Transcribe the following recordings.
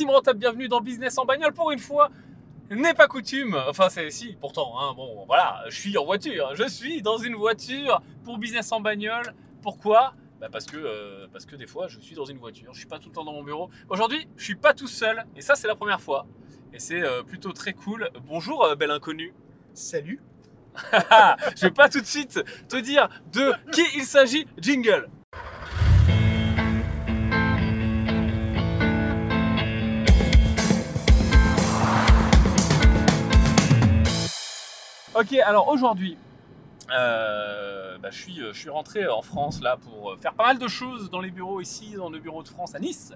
team rentable, bienvenue dans Business en bagnole pour une fois. N'est pas coutume, enfin c'est si, pourtant, hein, bon voilà, je suis en voiture, je suis dans une voiture pour business en bagnole. Pourquoi? Bah parce que, euh, parce que des fois je suis dans une voiture, je suis pas tout le temps dans mon bureau. Aujourd'hui, je suis pas tout seul, et ça c'est la première fois. Et c'est euh, plutôt très cool. Bonjour, euh, bel inconnu. Salut. je vais pas tout de suite te dire de qui il s'agit. Jingle. Ok, alors aujourd'hui, euh, bah, je, suis, je suis rentré en France là pour faire pas mal de choses dans les bureaux ici, dans le bureau de France à Nice.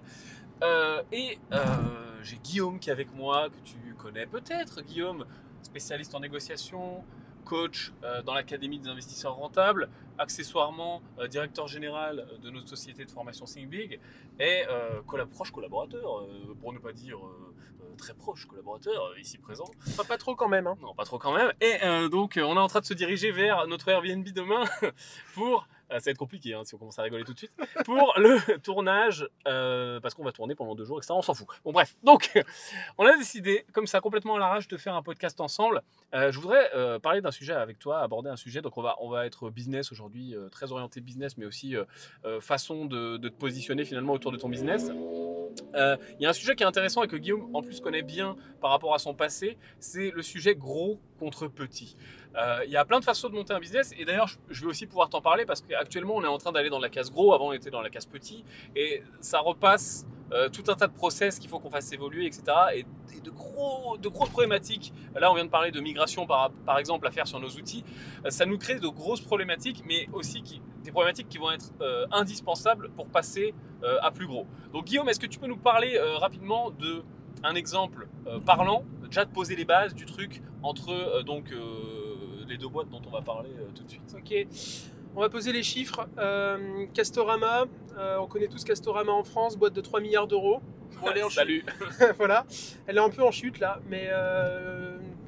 Euh, et euh, j'ai Guillaume qui est avec moi, que tu connais peut-être, Guillaume, spécialiste en négociation, coach dans l'Académie des investisseurs rentables, accessoirement directeur général de notre société de formation Think Big et proche collaborateur, pour ne pas dire très proche collaborateur euh, ici présent. Pas, pas trop quand même. Hein. Non, pas trop quand même. Et euh, donc, euh, on est en train de se diriger vers notre Airbnb demain pour ça va être compliqué hein, si on commence à rigoler tout de suite. Pour le tournage, parce qu'on va tourner pendant deux jours, etc. On s'en fout. Bon, bref. Donc, on a décidé, comme ça, complètement à l'arrache, de faire un podcast ensemble. je voudrais parler d'un sujet avec toi, aborder un sujet. Donc, on va, on va être business aujourd'hui, très orienté business, mais aussi façon de, de, te positionner finalement autour de ton business. Euh, il y a un sujet qui est intéressant et que Guillaume en plus connaît bien par rapport à son passé, c'est le sujet gros contre petit. Euh, il y a plein de façons de monter un business et d'ailleurs je vais aussi pouvoir t'en parler parce qu'actuellement on est en train d'aller dans la case gros, avant on était dans la case petit et ça repasse euh, tout un tas de process qu'il faut qu'on fasse évoluer, etc. Et, de, gros, de grosses problématiques. Là, on vient de parler de migration, par, exemple, à faire sur nos outils. ça nous crée de grosses problématiques, mais aussi des problématiques qui vont être indispensables pour passer à plus gros. Donc, Guillaume, est-ce que tu peux nous parler rapidement de un exemple parlant, déjà de poser les bases du truc entre donc les deux boîtes dont on va parler tout de suite? Ok. On va poser les chiffres. Castorama, on connaît tous Castorama en France, boîte de 3 milliards d'euros. Salut Voilà, elle est un peu en chute là, mais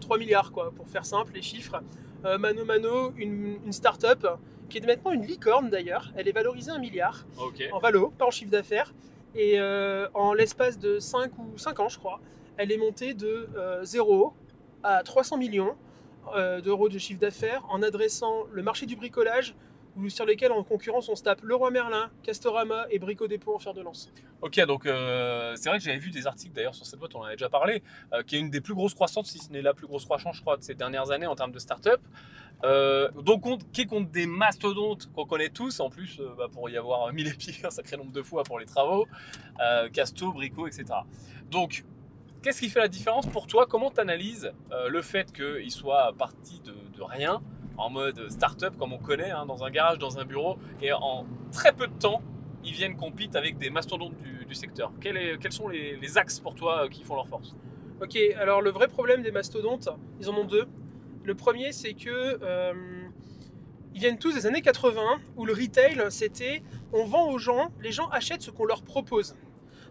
3 milliards quoi, pour faire simple, les chiffres. Mano Mano, une, une start-up qui est maintenant une licorne d'ailleurs. Elle est valorisée un milliard en valo, pas en chiffre d'affaires. Et euh, en l'espace de 5 ou 5 ans, je crois, elle est montée de 0 euh, à 300 millions euh, d'euros de chiffre d'affaires en adressant le marché du bricolage sur lesquels en concurrence on se tape Leroy Merlin, Castorama et Brico Dépôt en fer de lance. Ok, donc c'est vrai que j'avais vu des articles d'ailleurs sur cette boîte, on en avait déjà parlé, qui est une des plus grosses croissances, si ce n'est la plus grosse croissance, je crois, de ces dernières années en termes de start-up. Euh, donc, qui contre des mastodontes qu'on connaît tous, en plus, euh, bah, pour y avoir mis les pieds un sacré nombre de fois pour les travaux, euh, Casto, Brico, etc. Donc, qu'est-ce qui fait la différence pour toi? Comment tu analyses le fait qu'il soit parti de, rien, en mode start-up, comme on connaît, hein, dans un garage, dans un bureau, et en très peu de temps, ils viennent compiter avec des mastodontes du, secteur quels, sont les, axes pour toi qui font leur force? Ok, alors le vrai problème des mastodontes, ils en ont deux. Le premier, c'est que euh, ils viennent tous des années 80 où le retail, c'était on vend aux gens, les gens achètent ce qu'on leur propose.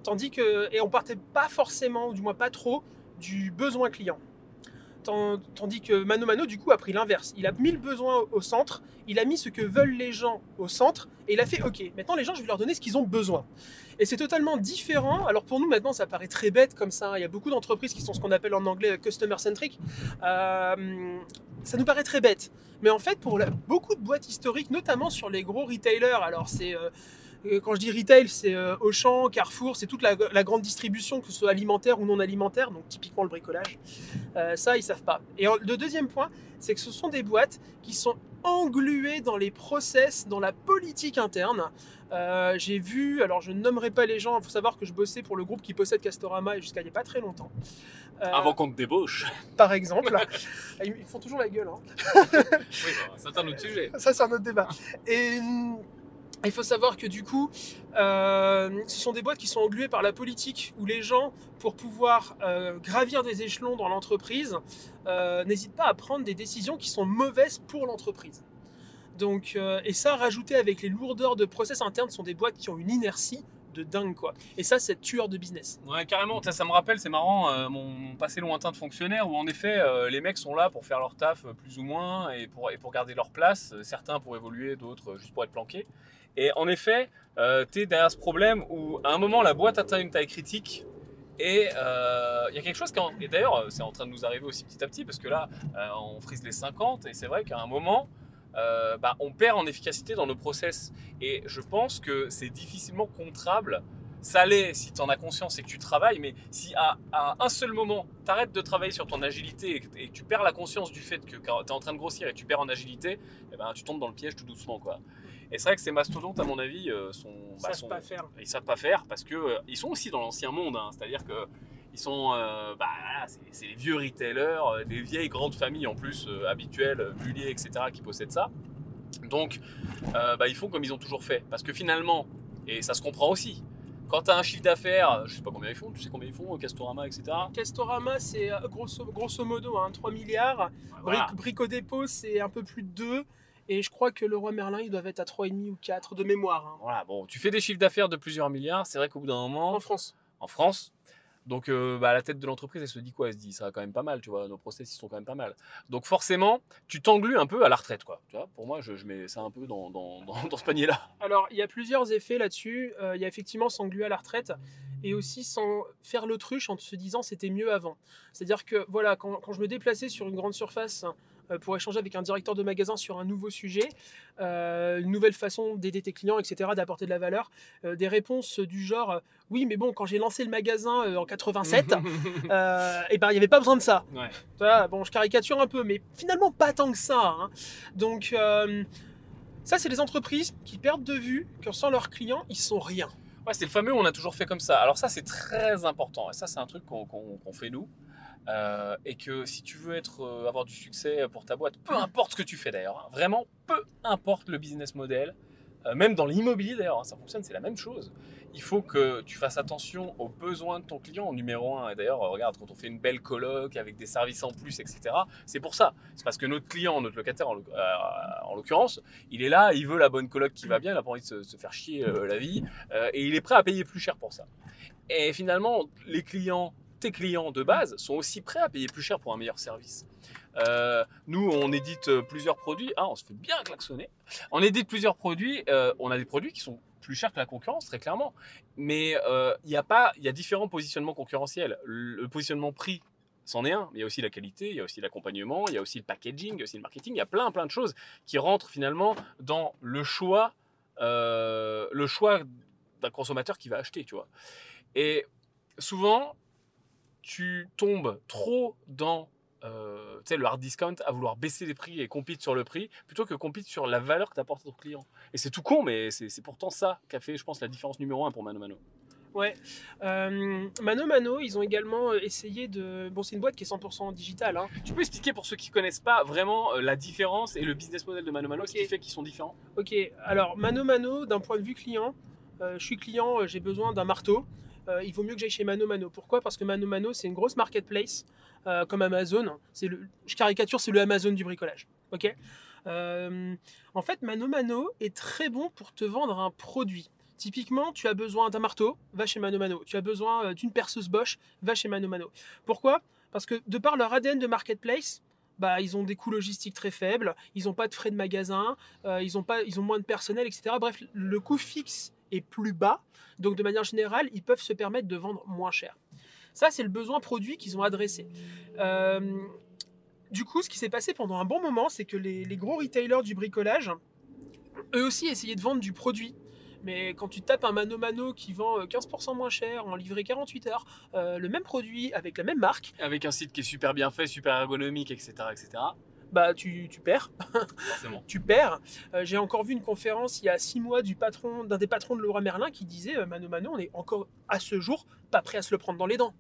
Tandis que, et on partait pas forcément, ou du moins pas trop, du besoin client. Tandis que Mano Mano, du coup, a pris l'inverse. Il a mis le besoin au centre, il a mis ce que veulent les gens au centre, et il a fait OK, maintenant les gens, je vais leur donner ce qu'ils ont besoin. Et c'est totalement différent. Alors pour nous, maintenant, ça paraît très bête comme ça. Il y a beaucoup d'entreprises qui sont ce qu'on appelle en anglais customer centric. Euh, ça nous paraît très bête. Mais en fait, pour beaucoup de boîtes historiques, notamment sur les gros retailers, alors c'est. Euh, euh, quand je dis retail, c'est Auchan, Carrefour, c'est toute la, grande distribution, que ce soit alimentaire ou non alimentaire, donc typiquement le bricolage. ça, ils savent pas. Et le deuxième point, c'est que ce sont des boîtes qui sont engluées dans les process, dans la politique interne. Euh, j'ai vu, alors je ne nommerai pas les gens, il faut savoir que je bossais pour le groupe qui possède Castorama jusqu'à il n'y a pas très longtemps. Euh, Avant qu'on te débauche. Par exemple. Ils font toujours la gueule. Hein. oui, bah, c'est un autre sujet. Ça, c'est un autre débat. Et il faut savoir que du coup, euh, ce sont des boîtes qui sont engluées par la politique, où les gens, pour pouvoir gravir des échelons dans l'entreprise, n'hésitent pas à prendre des décisions qui sont mauvaises pour l'entreprise. Donc, euh, et ça, rajouté avec les lourdeurs de process internes, sont des boîtes qui ont une inertie de dingue quoi. Et ça, c'est tueur de business. Ouais, carrément. Ça, ça me rappelle, c'est marrant, euh, mon, passé lointain de fonctionnaire où en effet, euh, les mecs sont là pour faire leur taf plus ou moins et pour, et pour garder leur place. Certains pour évoluer, d'autres juste pour être planqués. Et en effet, tu es derrière ce problème où à un moment, la boîte atteint une taille critique Et euh, il y a quelque chose qui, en- d'ailleurs, euh, c'est en train de nous arriver aussi petit à petit, parce que là, euh, on frise les 50, et c'est vrai qu'à un moment, euh, bah, on perd en efficacité dans nos process. Et je pense que c'est difficilement contrable. Ça l'est si tu en as conscience et que tu travailles, mais si à, un seul moment, tu arrêtes de travailler sur ton agilité et et tu perds la conscience du fait que tu es en train de grossir et tu perds en agilité, eh ben, tu tombes dans le piège tout doucement. Quoi. Et c'est vrai que ces mastodontes, à mon avis, euh, sont, Ça bah, savent sont- pas faire. ils savent pas faire parce que euh, ils sont aussi dans l'ancien monde, hein. c'est-à-dire que ils sont, euh, bah, c'est, les vieux retailers, des vieilles grandes familles en plus habituelles, Bullier, etc., qui possèdent ça. Donc, bah, ils font comme ils ont toujours fait, parce que finalement, et ça se comprend aussi. Quand tu as un chiffre d'affaires, je sais pas combien ils font, tu sais combien ils font, Castorama, etc. Castorama, c'est grosso, grosso modo hein, 3 milliards. Voilà. Bric- Brico Dépôt, c'est un peu plus de 2. Et je crois que le roi Merlin, ils doivent être à 3,5 ou 4 de mémoire. hein, Voilà, bon, tu fais des chiffres d'affaires de plusieurs milliards, c'est vrai qu'au bout d'un moment, en France. en France. Donc, euh, bah, la tête de l'entreprise, elle se dit quoi? Elle se dit, ça va quand même pas mal, tu vois, nos process, ils sont quand même pas mal. Donc, forcément, tu t'englues un peu à la retraite, quoi. Tu vois, pour moi, je, je mets ça un peu dans, dans, dans, dans ce panier-là. Alors, il y a plusieurs effets là-dessus. Euh, il y a effectivement s'engluer à la retraite et aussi sans faire l'autruche en se disant c'était mieux avant. C'est-à-dire que voilà, quand, quand je me déplaçais sur une grande surface pour échanger avec un directeur de magasin sur un nouveau sujet, euh, une nouvelle façon d'aider tes clients, etc., d'apporter de la valeur, euh, des réponses du genre euh, oui, mais bon, quand j'ai lancé le magasin euh, en 87, euh, et ben il n'y avait pas besoin de ça. Ouais. Bon, je caricature un peu, mais finalement pas tant que ça. hein. Donc, euh, ça, c'est les entreprises qui perdent de vue que sans leurs clients, ils sont rien. Ouais, c'est le fameux on a toujours fait comme ça. Alors ça, c'est très important. Et ça, c'est un truc qu'on fait nous. Euh, et que si tu veux être, euh, avoir du succès pour ta boîte, peu importe ce que tu fais d'ailleurs, hein, vraiment, peu importe le business model, euh, même dans l'immobilier d'ailleurs, hein, ça fonctionne, c'est la même chose. Il faut que tu fasses attention aux besoins de ton client en numéro un. Et d'ailleurs, euh, regarde, quand on fait une belle coloc avec des services en plus, etc., c'est pour ça. C'est parce que notre client, notre locataire en, l'oc- euh, en l'occurrence, il est là, il veut la bonne coloc qui va bien, il n'a pas envie de se, se faire chier euh, la vie, euh, et il est prêt à payer plus cher pour ça. Et finalement, les clients, clients de base, sont aussi prêts à payer plus cher pour un meilleur service. Euh, nous, on édite euh, plusieurs produits. Ah, on se fait bien klaxonner. On édite plusieurs produits. euh, on a des produits qui sont plus chers que la concurrence, très clairement. Mais euh, il y a pas, il y a différents positionnements concurrentiels. Le positionnement prix, c'en est un. Mais il y a aussi la qualité, il y a aussi l'accompagnement, il y a aussi le packaging, il y a aussi le marketing. Il y a plein, plein de choses qui rentrent finalement dans le choix, euh, le choix d'un consommateur qui va acheter, tu vois. Et souvent, tu tombes trop dans euh, le hard discount à vouloir baisser les prix et compete sur le prix plutôt que compete sur la valeur que tu apportes à ton client. Et c'est tout con, mais c'est pourtant ça qui a fait, je pense, la différence numéro un pour Mano Mano. Ouais. Euh, Mano Mano, ils ont également euh, essayé de. Bon, c'est une boîte qui est 100% digitale. Hein. Tu peux expliquer pour ceux qui connaissent pas vraiment la différence et le business model de Mano Mano, ce qui fait qu'ils sont différents? Ok, alors Mano Mano, d'un point de vue client, euh, je suis client, j'ai besoin d'un marteau. Euh, il vaut mieux que j'aille chez Mano Mano. Pourquoi? Parce que Mano Mano, c'est une grosse marketplace euh, comme Amazon. C'est le, je caricature, c'est le Amazon du bricolage. Ok? Euh, En fait, Mano Mano est très bon pour te vendre un produit. Typiquement, tu as besoin d'un marteau, va chez Mano Mano. Tu as besoin d'une perceuse Bosch, va chez Mano Mano. Pourquoi? Parce que de par leur ADN de marketplace, bah, ils ont des coûts logistiques très faibles, ils n'ont pas de frais de magasin, ils, pas, ils ont moins de personnel, etc. Bref, le coût fixe est plus bas, donc de manière générale, ils peuvent se permettre de vendre moins cher. Ça, c'est le besoin produit qu'ils ont adressé. Euh, du coup, ce qui s'est passé pendant un bon moment, c'est que les, gros retailers du bricolage, eux aussi, essayaient de vendre du produit. Mais quand tu tapes un Mano Mano qui vend euh, 15% moins cher en livré 48 heures, euh, le même produit avec la même marque, Avec un site qui est super bien fait, super ergonomique, etc. etc. bah tu, tu perds. forcément. tu perds. Euh, J'ai encore vu une conférence il y a six mois du patron, d'un des patrons de Leroy Merlin qui disait euh, Mano Mano, on est encore à ce jour pas prêt à se le prendre dans les dents.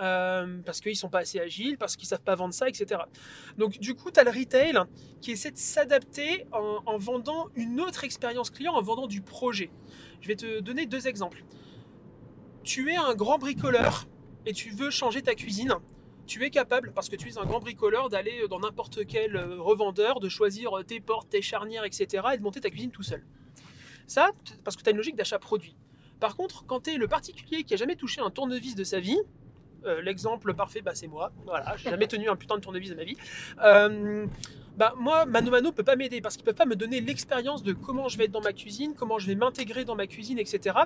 Euh, parce qu'ils sont pas assez agiles, parce qu'ils savent pas vendre ça, etc. Donc du coup, tu as le retail qui essaie de s'adapter en, en vendant une autre expérience client, en vendant du projet. Je vais te donner deux exemples. Tu es un grand bricoleur et tu veux changer ta cuisine tu es capable, parce que tu es un grand bricoleur, d'aller dans n'importe quel euh, revendeur, de choisir euh, tes portes, tes charnières, etc. et de monter ta cuisine tout seul. Ça, parce que tu as une logique d'achat produit. Par contre, quand tu es le particulier qui a jamais touché un tournevis de sa vie, euh, l'exemple parfait, bah, c'est moi. Voilà, j'ai jamais tenu un putain de tournevis de ma vie. Bah moi, Mano Mano peut pas m'aider parce qu'ils peuvent pas me donner l'expérience de comment je vais être dans ma cuisine, comment je vais m'intégrer dans ma cuisine, etc.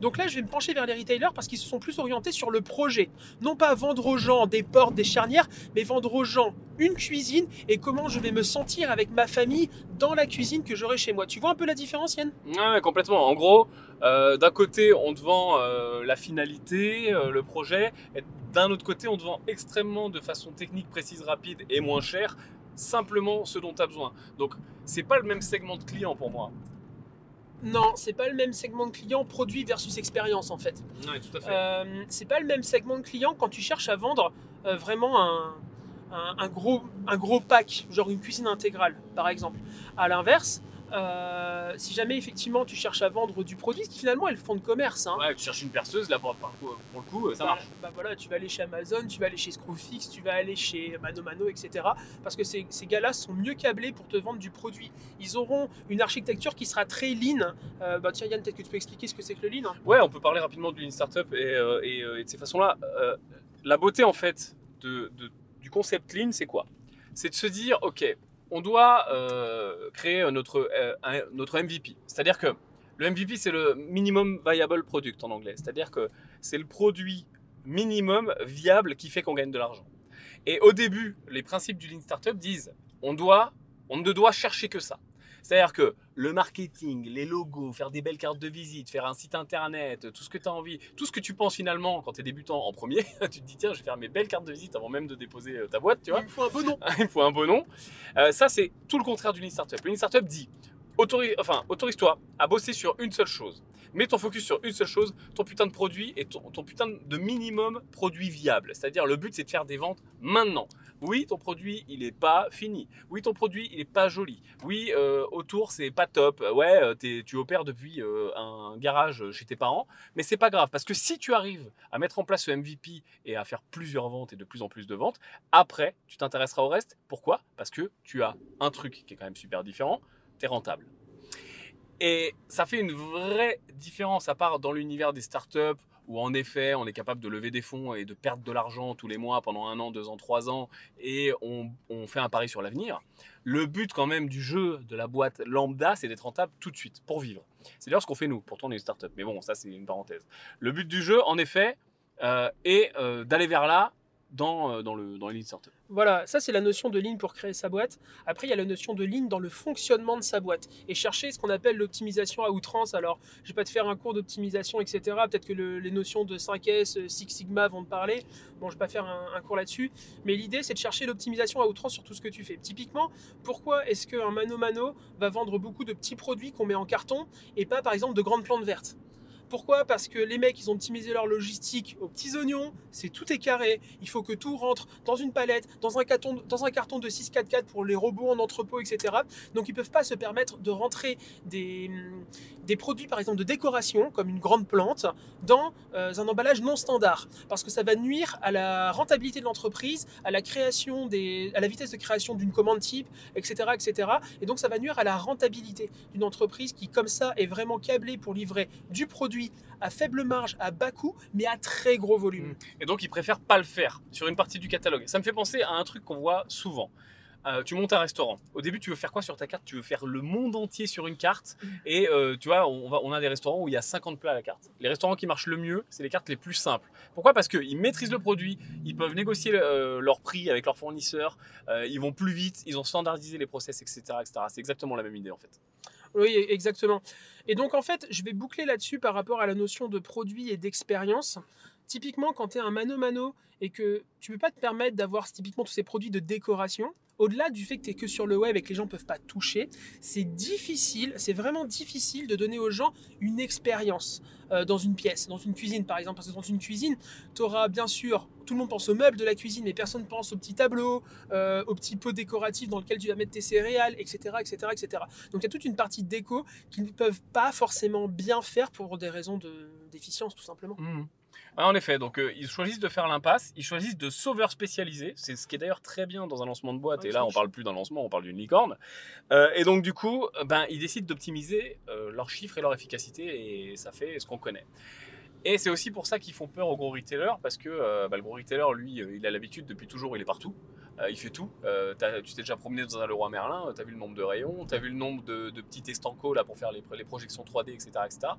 Donc là, je vais me pencher vers les retailers parce qu'ils se sont plus orientés sur le projet. Non pas vendre aux gens des portes, des charnières, mais vendre aux gens une cuisine et comment je vais me sentir avec ma famille dans la cuisine que j'aurai chez moi. Tu vois un peu la différence, Yann? Ouais, complètement. En gros, euh, d'un côté, on te vend euh, la finalité, euh, le projet, et d'un autre côté, on te vend extrêmement de façon technique, précise, rapide et moins cher simplement ce dont tu as besoin. Donc, c'est pas le même segment de client pour moi. Non, c'est pas le même segment de client produit versus expérience en fait. Ouais, tout à fait. Euh, c'est pas le même segment de client quand tu cherches à vendre euh, vraiment un, un- un gros, un gros pack, genre une cuisine intégrale par exemple. À l'inverse, euh, si jamais effectivement tu cherches à vendre du produit, ce qui finalement est le fond de commerce. hein. Ouais, tu cherches une perceuse, là pour, pour- pour le coup, ça Bah, marche. bah voilà, tu vas aller chez Amazon, tu vas aller chez Screwfix, tu vas aller chez Mano Mano, etc. Parce que ces, ces gars-là sont mieux câblés pour te vendre du produit. Ils auront une architecture qui sera très lean. Euh, bah tiens Yann, peut-être que tu peux expliquer ce que c'est que le lean. hein. Ouais, on peut parler rapidement d'une startup et, euh, et, euh, et de ces façons-là. Euh, la beauté en fait de, de- du concept lean, c'est quoi? C'est de se dire, ok, on doit euh, créer notre, euh, notre MVP. C'est-à-dire que le MVP, c'est le minimum viable product en anglais. C'est-à-dire que c'est le produit minimum viable qui fait qu'on gagne de l'argent. Et au début, les principes du lean startup disent, on doit, on ne doit chercher que ça. C'est-à-dire que le marketing, les logos, faire des belles cartes de visite, faire un site internet, tout ce que tu as envie, tout ce que tu penses finalement quand tu es débutant en premier, tu te dis tiens, je vais faire mes belles cartes de visite avant même de déposer euh, ta boîte, tu vois. Il me faut un beau nom. Il me faut un beau nom. Euh, ça, c'est tout le contraire du lean startup. Lean startup dit autorise-toi à bosser sur une seule chose. Mets ton focus sur une seule chose, ton putain de produit et ton, putain de minimum produit viable. C'est-à-dire, le but, c'est de faire des ventes maintenant. Oui, ton produit, il n'est pas fini. Oui, ton produit, il n'est pas joli. Oui, euh, autour, c'est pas top. Ouais, euh, tu opères depuis euh, un garage chez tes parents, mais c'est pas grave parce que si tu arrives à mettre en place ce MVP et à faire plusieurs ventes et de plus en plus de ventes, après, tu t'intéresseras au reste. Pourquoi? Parce que tu as un truc qui est quand même super différent, tu rentable. Et ça fait une vraie différence, à part dans l'univers des startups, où en effet, on est capable de lever des fonds et de perdre de l'argent tous les mois pendant un an, deux ans, trois ans, et on, on fait un pari sur l'avenir. Le but quand même du jeu de la boîte lambda, c'est d'être rentable tout de suite, pour vivre. C'est d'ailleurs ce qu'on fait nous, pourtant on est une startup, mais bon, ça c'est une parenthèse. Le but du jeu, en effet, euh, est euh, d'aller vers là dans, euh, dans, le, dans. Voilà, ça c'est la notion de lean pour créer sa boîte. Après, il y a la notion de lean dans le fonctionnement de sa boîte et chercher ce qu'on appelle l'optimisation à outrance. Alors, je vais pas te faire un cours d'optimisation, etc. Peut-être que le- les notions de 5S, euh, Six Sigma vont te parler. Bon, je vais pas faire un, un cours là-dessus. Mais l'idée, c'est de chercher l'optimisation à outrance sur tout ce que tu fais. Typiquement, pourquoi est-ce qu'un Mano Mano va vendre beaucoup de petits produits qu'on met en carton et pas, par exemple, de grandes plantes vertes? Pourquoi? Parce que les mecs, ils ont optimisé leur logistique aux petits oignons, c'est tout est carré, il faut que tout rentre dans une palette, dans un carton, dans un carton de 644 pour les robots en entrepôt, etc. Donc ils peuvent pas se permettre de rentrer des, des produits, par exemple, de décoration, comme une grande plante, dans euh, un emballage non standard. Parce que ça va nuire à la rentabilité de l'entreprise, à la création à la vitesse de création d'une commande type, etc., etc. Et donc ça va nuire à la rentabilité d'une entreprise qui, comme ça, est vraiment câblée pour livrer du produit à faible marge, à bas coût, mais à très gros volume. Et donc, ils préfèrent pas le faire sur une partie du catalogue. Ça me fait penser à un truc qu'on voit souvent. Euh, tu montes un restaurant. Au début, tu veux faire quoi sur ta carte? Tu veux faire le monde entier sur une carte? Et euh, tu vois, on, va, on a des restaurants où il y a 50 plats à la carte. Les restaurants qui marchent le mieux, c'est les cartes les plus simples. Pourquoi? Parce qu'ils maîtrisent le produit, ils peuvent négocier euh, leur prix avec leurs fournisseurs, ils vont plus vite, ils ont standardisé les process, etc. etc. C'est exactement la même idée en fait. Oui, exactement. Et donc, en fait, je vais boucler là-dessus par rapport à la notion de produit et d'expérience. Typiquement, quand tu es un mano-mano et que tu peux pas te permettre d'avoir typiquement tous ces produits de décoration, au-delà du fait que tu es que sur le web et que les gens ne peuvent pas toucher, c'est difficile, c'est vraiment difficile de donner aux gens une expérience euh, dans une pièce, dans une cuisine par exemple. Parce que dans une cuisine, tu auras bien sûr, tout le monde pense aux meubles de la cuisine, mais personne ne pense aux petits tableaux, euh, aux petits pots décoratifs dans lesquels tu vas mettre tes céréales, etc. etc., etc. Donc il y a toute une partie déco qu'ils ne peuvent pas forcément bien faire pour des raisons de- d'efficience tout simplement. Ouais, en effet, donc euh, ils choisissent de faire l'impasse, ils choisissent de sauveurs spécialisés, c'est ce qui est d'ailleurs très bien dans un lancement de boîte, Ouais, et là on parle plus d'un lancement, on parle d'une licorne. Euh, et donc du coup, euh, ben, ils décident d'optimiser euh, leurs chiffres et leur efficacité, et ça fait ce qu'on connaît. Et c'est aussi pour ça qu'ils font peur aux gros retailers, parce que bah, le gros retailer, lui, il a l'habitude depuis toujours, il est partout. Euh, il fait tout. Euh, tu t'es déjà promené dans un Leroy Merlin, tu as vu le nombre de rayons, tu as vu le nombre de, petits estancos là, pour faire les, projections 3D, etc., etc.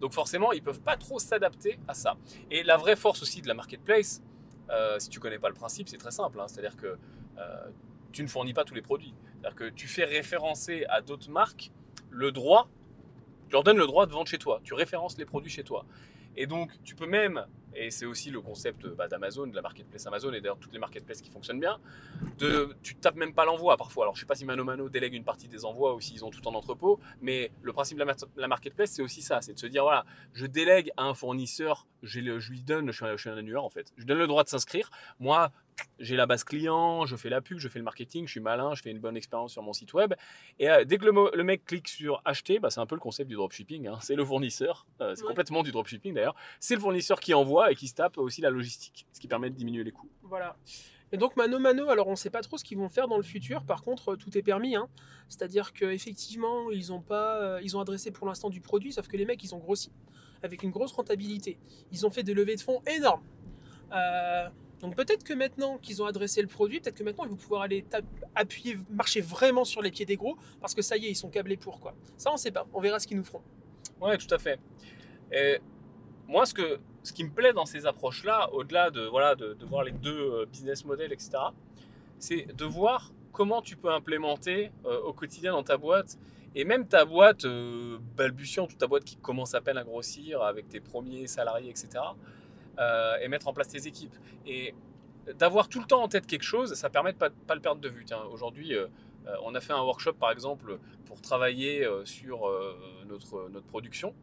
Donc forcément, ils peuvent pas trop s'adapter à ça. Et la vraie force aussi de la marketplace, euh, si tu connais pas le principe, c'est très simple. hein. C'est-à-dire que euh, tu ne fournis pas tous les produits. C'est-à-dire que tu fais référencer à d'autres marques le droit, tu leur donnes le droit de vendre chez toi. Tu références les produits chez toi. Et donc, tu peux même, et c'est aussi le concept bah, d'Amazon, de la marketplace Amazon, et d'ailleurs toutes les marketplaces qui fonctionnent bien, de, tu tapes même pas l'envoi parfois. Alors, je sais pas si Mano Mano délègue une partie des envois ou s'ils ont tout en entrepôt, mais le principe de la, la marketplace, c'est aussi ça c'est de se dire voilà, je délègue à un fournisseur, le- je lui donne, je suis, un, je suis un annuaire en fait, je donne le droit de s'inscrire. Moi, j'ai la base client, je fais la pub, je fais le marketing, je suis malin, je fais une bonne expérience sur mon site web. Et euh, dès que le, mec clique sur acheter, bah, c'est un peu le concept du dropshipping. hein. C'est le fournisseur, euh, c'est Ouais. complètement du dropshipping d'ailleurs. C'est le fournisseur qui envoie et qui se tape aussi la logistique, ce qui permet de diminuer les coûts. Voilà. Et donc Mano Mano, alors on ne sait pas trop ce qu'ils vont faire dans le futur. Par contre, tout est permis. hein. C'est-à-dire qu'effectivement, ils ont pas, euh, ils ont adressé pour l'instant du produit, sauf que les mecs, ils ont grossi avec une grosse rentabilité. Ils ont fait des levées de fonds énormes. Euh, donc peut-être que maintenant qu'ils ont adressé le produit, peut-être que maintenant ils vont pouvoir aller appuyer, marcher vraiment sur les pieds des gros, parce que ça y est, ils sont câblés pour quoi. Ça, on sait pas. On verra ce qu'ils nous feront. Ouais, tout à fait. Et moi, ce, que, ce qui me plaît dans ces approches-là, au-delà de, voilà, de, de voir les deux euh, business models, etc., c'est de voir comment tu peux implémenter euh, au quotidien dans ta boîte, et même ta boîte euh, balbutiante, ou ta boîte qui commence à peine à grossir avec tes premiers salariés, etc., euh, et mettre en place tes équipes. Et d'avoir tout le temps en tête quelque chose, ça permet de pas, pas le perdre de vue. Aujourd'hui, euh, euh, on a fait un workshop, par exemple, pour travailler sur notre, notre production.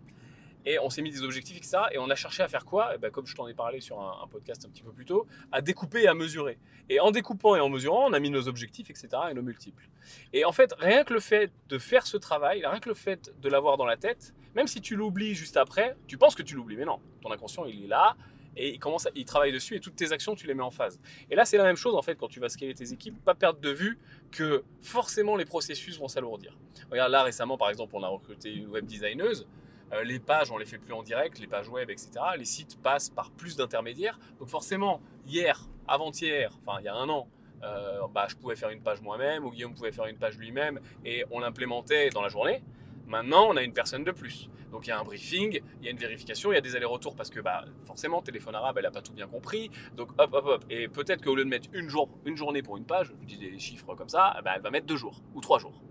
Et on s'est mis des objectifs, etc. Et on a cherché à faire quoi? Eh ben, Comme je t'en ai parlé sur un, podcast un petit peu plus tôt, à découper et à mesurer. Et en découpant et en mesurant, on a mis nos objectifs, etc. et nos multiples. Et en fait, rien que le fait de faire ce travail, rien que le fait de l'avoir dans la tête, même si tu l'oublies juste après, tu penses que tu l'oublies, mais non. Ton inconscient, il est là et il commence, il travaille dessus et toutes tes actions, tu les mets en phase. Et là, c'est la même chose en fait quand tu vas scaler tes équipes, pas perdre de vue que forcément les processus vont s'alourdir. Regarde là récemment, par exemple, on a recruté une web designeuse. Euh, les pages, on les fait plus en direct, les pages web, etc. Les sites passent par plus d'intermédiaires. Donc forcément, hier, avant-hier, enfin il y a un an, euh, bah, je pouvais faire une page moi-même ou Guillaume pouvait faire une page lui-même et on l'implémentait dans la journée. Maintenant, on a une personne de plus. Donc il y a un briefing, il y a une vérification, il y a des allers-retours parce que bah, forcément, téléphone arabe, elle n'a pas tout bien compris. Donc hop, hop, hop. Et peut-être qu'au lieu de mettre une, jour, une journée pour une page, je dis des chiffres comme ça, bah, elle va mettre deux jours ou trois jours.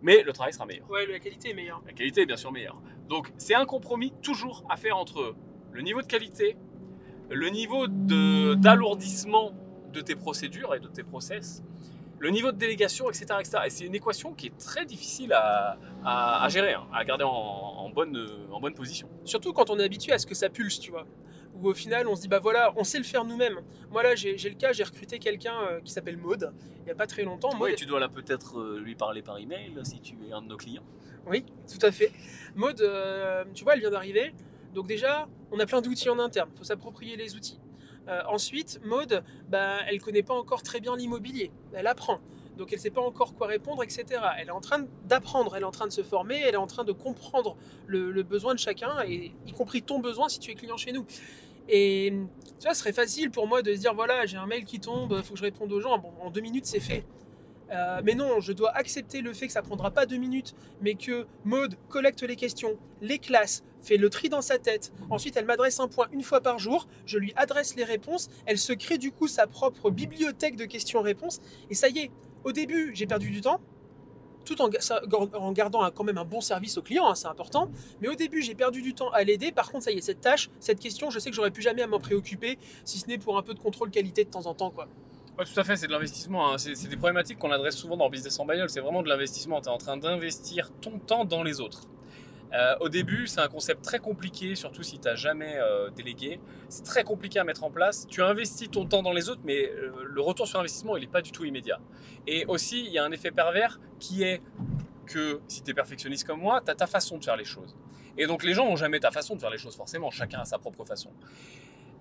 Mais le travail sera meilleur. Ouais, la qualité est meilleure. La qualité est bien sûr meilleure. Donc c'est un compromis toujours à faire entre le niveau de qualité, le niveau d'alourdissement de, tes procédures et de tes process, le niveau de délégation, etc. Et c'est une équation qui est très difficile à, gérer, hein, à garder en bonne position. Surtout quand on est habitué à ce que ça pulse, tu vois. Où au final, on se dit, bah voilà, on sait le faire nous-mêmes. Moi là, j'ai le cas, j'ai recruté quelqu'un euh, qui s'appelle Maude, il n'y a pas très longtemps. Maud, Oui, tu dois là peut-être euh, lui parler par email si tu es un de nos clients. Oui, tout à fait. Maude, euh, tu vois, elle vient d'arriver. Donc déjà, on a plein d'outils en interne. Il faut s'approprier les outils. Euh, ensuite, Maude, bah, elle connaît pas encore très bien l'immobilier. Elle apprend. Donc elle sait pas encore quoi répondre, etc. Elle est en train d'apprendre, elle est en train de se former, elle est en train de comprendre le, le besoin de chacun, et y compris ton besoin si tu es client chez nous. Et tu vois, ce serait facile pour moi de se dire, voilà, j'ai un mail qui tombe, il faut que je réponde aux gens. Bon, en deux minutes, c'est fait. Euh, mais non, je dois accepter le fait que ça prendra pas deux minutes, mais que Maude collecte les questions, les classes, fait le tri dans sa tête. Ensuite, elle m'adresse un point une fois par jour, je lui adresse les réponses, elle se crée du coup sa propre bibliothèque de questions-réponses, et ça y est, au début, j'ai perdu du temps, tout en, gardant quand même un bon service au client, hein, c'est important, mais au début, j'ai perdu du temps à l'aider, par contre, ça y est, cette tâche, cette question, je sais que j'aurais plus jamais à m'en préoccuper, si ce n'est pour un peu de contrôle qualité de temps en temps, quoi. Tout à fait, c'est de l'investissement. hein. C'est des problématiques qu'on adresse souvent dans Business en bagnole. C'est vraiment de l'investissement. Tu es en train d'investir ton temps dans les autres. Euh, au début, c'est un concept très compliqué, surtout si tu n'as jamais euh, délégué. C'est très compliqué à mettre en place. Tu investis ton temps dans les autres, mais euh, le retour sur investissement, il n'est pas du tout immédiat. Et aussi, il y a un effet pervers qui est que si tu es perfectionniste comme moi, tu as ta façon de faire les choses. Et donc les gens n'ont jamais ta façon de faire les choses, forcément. Chacun a sa propre façon.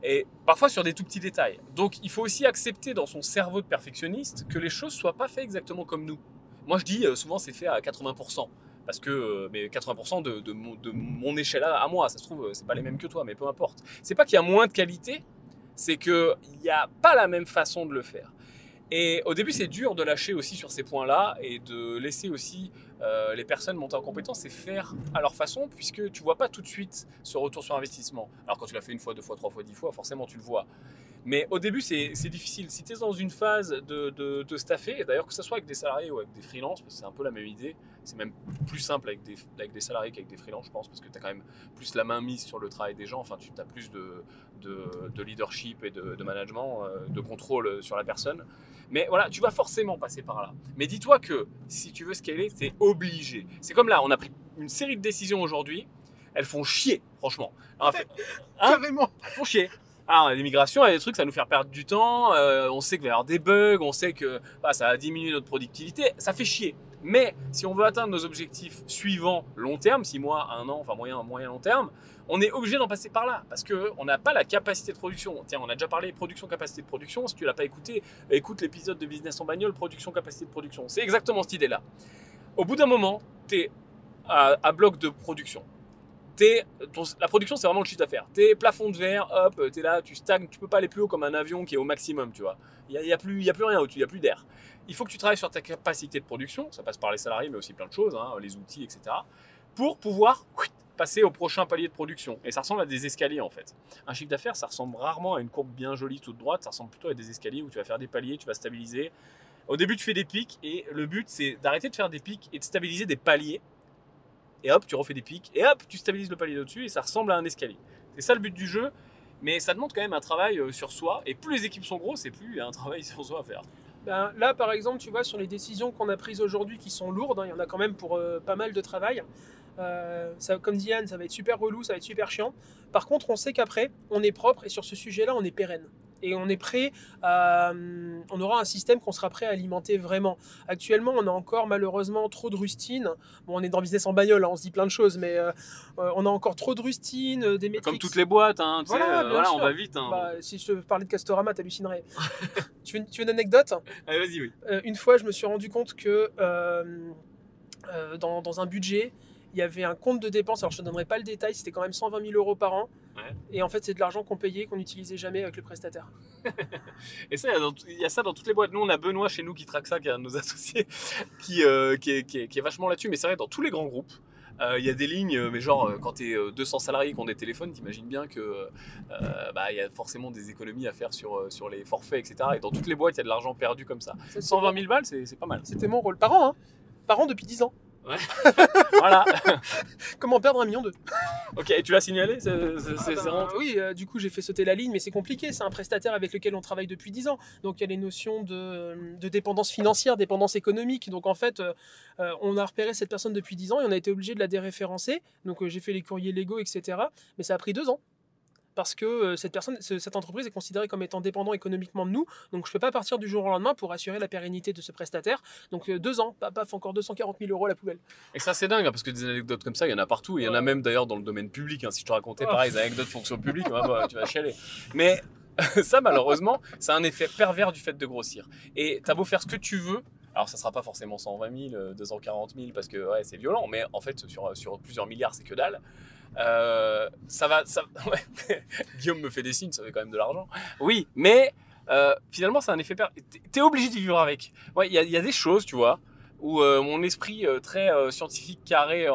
Et parfois sur des tout petits détails. Donc il faut aussi accepter dans son cerveau de perfectionniste que les choses soient pas faites exactement comme nous. Moi je dis souvent c'est fait à 80%. Parce que, euh, mais 80% de, mon, échelle à, à moi, ça se trouve, euh, c'est pas les mêmes que toi, mais peu importe. C'est pas qu'il y a moins de qualité, c'est qu'il n'y a pas la même façon de le faire. Et au début, c'est dur de lâcher aussi sur ces points-là et de laisser aussi euh, les personnes monter en compétence et faire à leur façon, puisque tu vois pas tout de suite ce retour sur investissement. Alors quand tu l'as fait une fois, deux fois, trois fois, dix fois, forcément tu le vois. Mais au début, c'est difficile. Si tu es dans une phase de, de, de staffer, d'ailleurs que ce soit avec des salariés ou avec des freelances, parce que c'est un peu la même idée, c'est même plus simple avec des, avec des salariés qu'avec des freelances, je pense, parce que tu as quand même plus la main mise sur le travail des gens, enfin tu as plus de, de, de leadership et de, de management, euh, de contrôle sur la personne. Mais voilà, tu vas forcément passer par là. Mais dis-toi que si tu veux scaler, c'est obligé. C'est comme là, on a pris une série de décisions aujourd'hui, elles font chier, franchement. Alors, fait- Hein? Carrément. elles font chier. Alors, l'immigration, il y a des trucs, ça va nous faire perdre du temps. euh, on sait qu'il va y avoir des bugs, on sait que bah, ça va diminuer notre productivité. Ça fait chier. Mais si on veut atteindre nos objectifs suivants long terme, 6 mois, 1 an, enfin moyen, moyen long terme, on est obligé d'en passer par là parce qu'on n'a pas la capacité de production. Tiens, on a déjà parlé production, capacité de production. Si tu l'as pas écouté, écoute l'épisode de Business en bagnole, production, capacité de production. C'est exactement cette idée-là. Au bout d'un moment, tu es à bloc de production. La production, c'est vraiment le chiffre d'affaires. Tes plafonds de verre, hop, t'es là, tu stagnes, tu peux pas aller plus haut comme un avion qui est au maximum, tu vois. Il n'y a, y a, plus- a plus rien au-dessus, il n'y a plus d'air. Il faut que tu travailles sur ta capacité de production, ça passe par les salariés, mais aussi plein de choses, hein, les outils, etc., pour pouvoir passer au prochain palier de production. Et ça ressemble à des escaliers, en fait. Un chiffre d'affaires, ça ressemble rarement à une courbe bien jolie toute droite, ça ressemble plutôt à des escaliers où tu vas faire des paliers, tu vas stabiliser. Au début, tu fais des pics, et le but, c'est d'arrêter de faire des pics et de stabiliser des paliers et hop, tu refais des pics, et hop, tu stabilises le palier au-dessus, et ça ressemble à un escalier. C'est ça le but du jeu, mais ça demande quand même un travail euh, sur soi, et plus les équipes sont grosses, et plus il y a un travail sur soi à faire. Ben, là, par exemple, tu vois, sur les décisions qu'on a prises aujourd'hui qui sont lourdes, hein, il y en a quand même pour euh, pas mal de travail. Euh, ça, comme dit Yann, ça va être super relou, ça va être super chiant. Par contre, on sait qu'après, on est propre et sur ce sujet-là, on est pérenne. Et on est prêt à. hum, On aura un système qu'on sera prêt à alimenter vraiment. Actuellement, on a encore malheureusement trop de rustines. Bon, on est dans le business en bagnole, hein, on se dit plein de choses, mais euh, euh, on a encore trop de rustines, euh, des métriques. Comme toutes les boîtes, hein, tu sais, Voilà, euh, on va vite. Hein. Bah, si je te parlais de Castorama, t'hallucinerais. tu, veux, tu veux une anecdote? Allez, vas-y, oui. Euh, une fois, je me suis rendu compte que euh, euh, dans, dans un budget, il y avait un compte de dépenses. Alors, je ne te donnerai pas le détail, c'était quand même 120 000 euros par an. Ouais. Et en fait, c'est de l'argent qu'on payait, qu'on n'utilisait jamais avec le prestataire. Et ça, il y a ça dans toutes les boîtes. Nous, on a Benoît chez nous qui traque ça, qui est un de nos associés, qui, euh, qui, est, qui est- qui est vachement là-dessus. Mais c'est vrai, dans tous les grands groupes, euh, il y a des lignes, euh, mais genre, quand tu es 200 salariés qui ont des téléphones, t'imagines bien que euh, bah, il y a forcément des économies à faire sur, sur les forfaits, etc. Et dans toutes les boîtes, il y a de l'argent perdu comme ça. Ça, c'est 120 mon- 000 balles, c'est c'est pas mal. C'était mon rôle. Par an, hein Par an depuis 10 ans. voilà. Comment perdre un million d'eux ok, et tu l'as signalé C'est c'est- Ah ben, vraiment- Oui, euh, du coup, j'ai fait sauter la ligne, mais c'est compliqué. C'est un prestataire avec lequel on travaille depuis 10 ans. Donc, il y a les notions de, de dépendance financière, dépendance économique. Donc, en fait, euh, euh, on a repéré cette personne depuis 10 ans et on a été obligé de la déréférencer. Donc, euh, j'ai fait les courriers légaux, etc. Mais ça a pris deux ans. Parce que euh, cette personne, ce- cette entreprise est considérée comme étant dépendant économiquement de nous. Donc, je ne peux pas partir du jour au lendemain pour assurer la pérennité de ce prestataire. Donc, euh, deux ans, paf, paf, encore 240 000 euros à la poubelle. Et ça, c'est dingue, hein, parce que des anecdotes comme ça, il y en a partout. Il y en a même d'ailleurs dans le domaine public. hein. Si je te racontais Oh. pareil, des anecdotes fonction publique, ouais, bah, tu vas chialer. Mais ça, malheureusement, c'est un effet pervers du fait de grossir. Et t'as beau faire ce que tu veux. Alors, ça sera pas forcément 120 000, euh, 240 000, parce que ouais, c'est violent, mais en fait, sur, sur plusieurs milliards, c'est que dalle. Euh, ça va. Guillaume me fait des signes, ça fait quand même de l'argent. Oui, mais euh, finalement, c'est un effet pervers. T'es- obligé d'y vivre avec. Il y, a- des choses, tu vois, où euh, mon esprit très scientifique, carré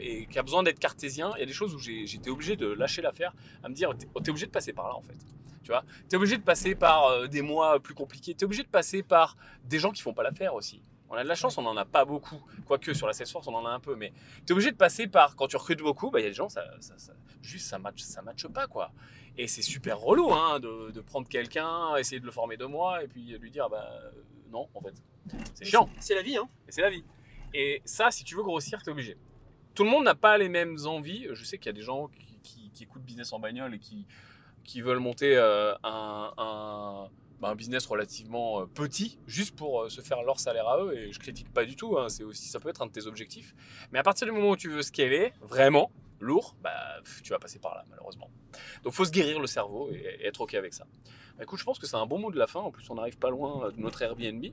et qui a besoin d'être cartésien, il y a des choses où j'étais obligé de lâcher l'affaire, à me dire, t'es t'es obligé de passer par là en fait. Tu vois, t'es obligé de passer par des mois plus compliqués, t'es obligé de passer par des gens qui font pas l'affaire aussi. On a de la chance, on n'en a pas beaucoup. Quoique sur la Salesforce, on en a un peu. Mais tu es obligé de passer par, quand tu recrutes beaucoup, bah, il y a des gens, ça, ça, ça- juste ça match, ça matche pas. quoi. Et c'est super relou hein, de, de prendre quelqu'un, essayer de le former deux mois, et puis lui dire, bah euh, non, en fait. C'est chiant. C'est la vie, hein. Et c'est la vie. Et ça, si tu veux grossir, tu es obligé. Tout le monde n'a pas les mêmes envies. Je sais qu'il y a des gens qui, qui- qui écoutent business en bagnole et qui, qui veulent monter euh, un, un- bah, un business relativement euh, petit juste pour euh, se faire leur salaire à eux. Et je critique pas du tout. hein. C'est aussi, ça peut être un de tes objectifs. Mais à partir du moment où tu veux scaler vraiment lourd, bah, tu vas passer par là, malheureusement. Donc, faut se guérir le cerveau et, être OK avec ça. Bah, écoute, je pense que c'est un bon mot de la fin. En plus, on n'arrive pas loin de notre Airbnb.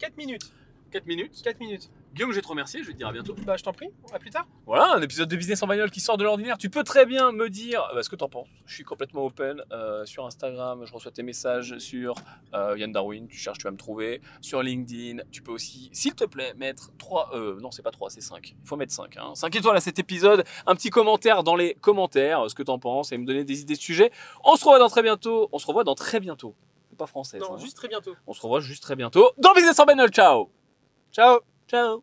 4 minutes. 4 minutes. 4 minutes. Guillaume, je vais te remercier, je vais te dire à bientôt. Bah, je t'en prie, à plus tard. Voilà, un épisode de Business en bagnole qui sort de l'ordinaire. Tu peux très bien me dire euh, ce que t'en penses. Je suis complètement open euh, sur Instagram. Je reçois tes messages sur euh, Yann Darwin. Tu cherches, tu vas me trouver. Sur LinkedIn, tu peux aussi, s'il te plaît, mettre 3. Euh, non, c'est pas 3, c'est 5. Il faut mettre 5. Hein. 5 étoiles à cet épisode. Un petit commentaire dans les commentaires, ce que t'en penses et me donner des idées de sujets. On se revoit dans très bientôt. On se revoit dans très bientôt. Pas français. Non, hein. juste très bientôt. On se revoit juste très bientôt dans Business en bagnole. Ciao Ciao. Ciao